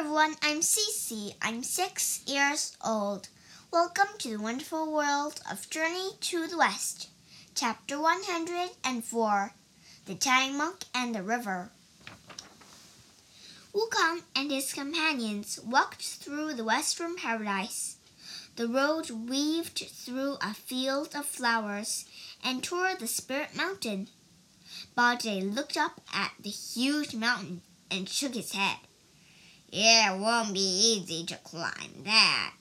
everyone, I'm Cece. I'm six years old. Welcome to the wonderful world of Journey to the West. Chapter 104 The Tang Monk and the River. Wukong and his companions walked through the western paradise. The road weaved through a field of flowers and toward the Spirit Mountain. Bajie looked up at the huge mountain and shook his head. It won't be easy to climb that.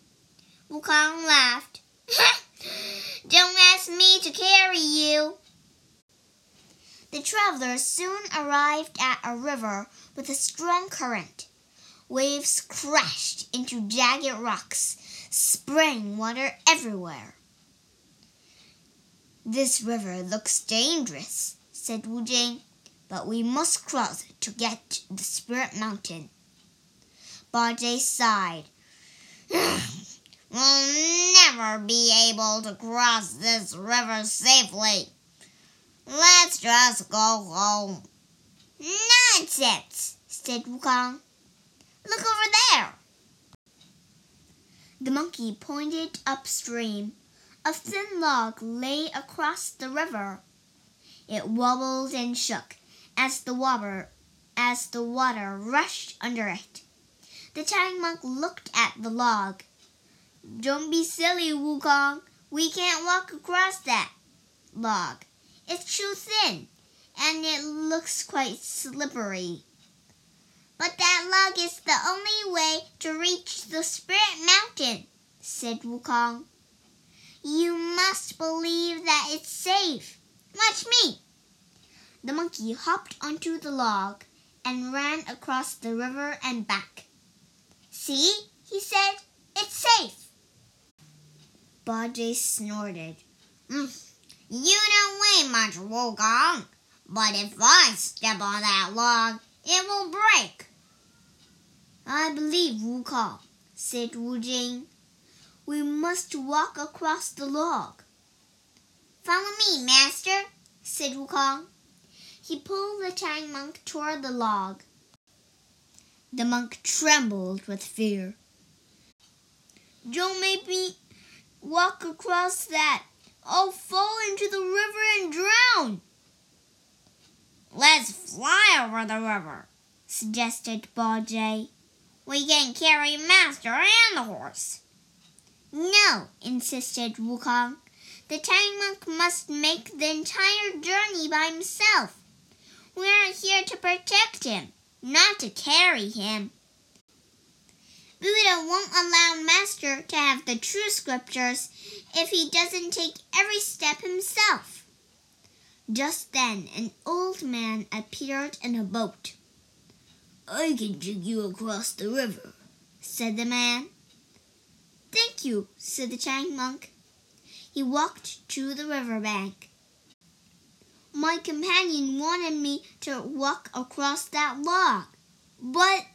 Wukong laughed. Don't ask me to carry you. The travelers soon arrived at a river with a strong current. Waves crashed into jagged rocks, spraying water everywhere. This river looks dangerous, said Wu Jing, but we must cross to get to the Spirit Mountain. Bajie sighed. we'll never be able to cross this river safely. Let's just go home. Nonsense, said Wukong. Look over there. The monkey pointed upstream. A thin log lay across the river. It wobbled and shook as the water as the water rushed under it. The Tang monk looked at the log. Don't be silly, Wukong. We can't walk across that log. It's too thin, and it looks quite slippery. But that log is the only way to reach the Spirit Mountain, said Wukong. You must believe that it's safe. Watch me. The monkey hopped onto the log and ran across the river and back. See, he said, it's safe. Bajie snorted. Mm, you don't weigh much, Wukong. But if I step on that log, it will break. I believe Wukong, said Wu Jing. We must walk across the log. Follow me, master, said Wukong. He pulled the Tang monk toward the log. The monk trembled with fear. Don't make me walk across that. I'll fall into the river and drown. Let's fly over the river, suggested Bajie. We can carry Master and the horse. No, insisted Wukong. The Tang monk must make the entire journey by himself. We are here to protect him, not to carry him. Buddha won't allow Master to have the true scriptures if he doesn't take every step himself. Just then, an old man appeared in a boat. I can take you across the river, said the man. Thank you, said the Tang monk. He walked to the river bank. My companion wanted me to walk across that log, but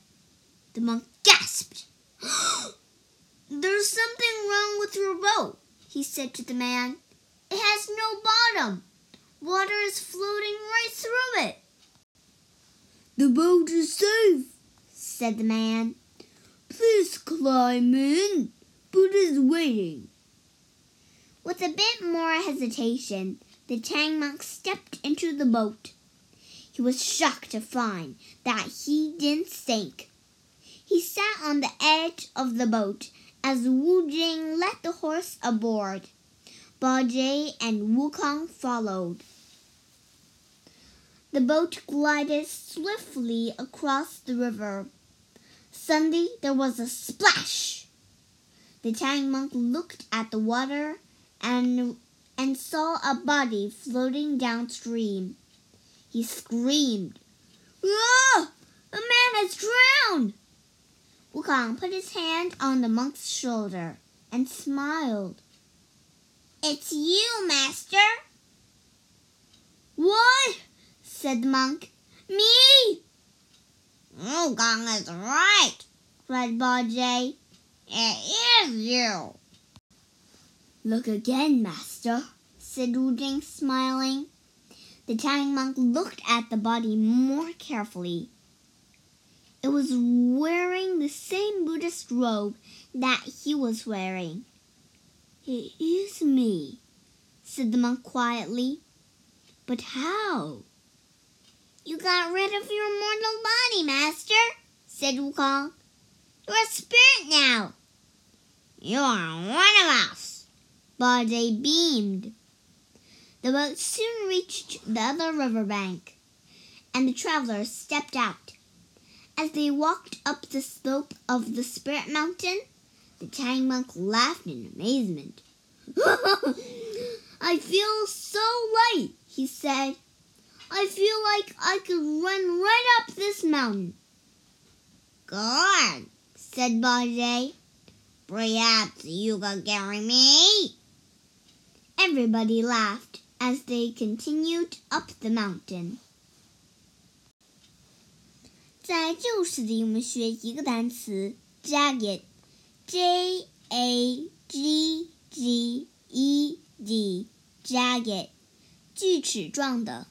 the monk gasped. There's something wrong with your boat, he said to the man. It has no bottom. Water is floating right through it. The boat is safe, said the man. Please climb in. Buddha's waiting. With a bit more hesitation, the Tang monk stepped into the boat. He was shocked to find that he didn't sink. He sat on the edge of the boat as Wu Jing led the horse aboard. Bajie and Wu Wukong followed. The boat glided swiftly across the river. Suddenly there was a splash. The Tang monk looked at the water and and saw a body floating downstream. He screamed, Ah! A man has drowned! Wukong put his hand on the monk's shoulder and smiled. It's you, master. What? said the monk. Me? Wukong is right, cried Bajie. It is you. Look again, master, said Wu Jing, smiling. The Tang monk looked at the body more carefully. It was wearing the same Buddhist robe that he was wearing. It is me, said the monk quietly. But how? You got rid of your mortal body, master, said Wukong. You're a spirit now. You're one of us. Bajie beamed. The boat soon reached the other river bank, and the travelers stepped out. As they walked up the slope of the Spirit Mountain, the Tang monk laughed in amazement. I feel so light, he said. I feel like I could run right up this mountain. Good, said Bajie. Perhaps you can carry me. Everybody laughed as they continued up the mountain. 在这首诗里，我们学一个单词 jagged，J A G G E D，jagged，锯齿状的。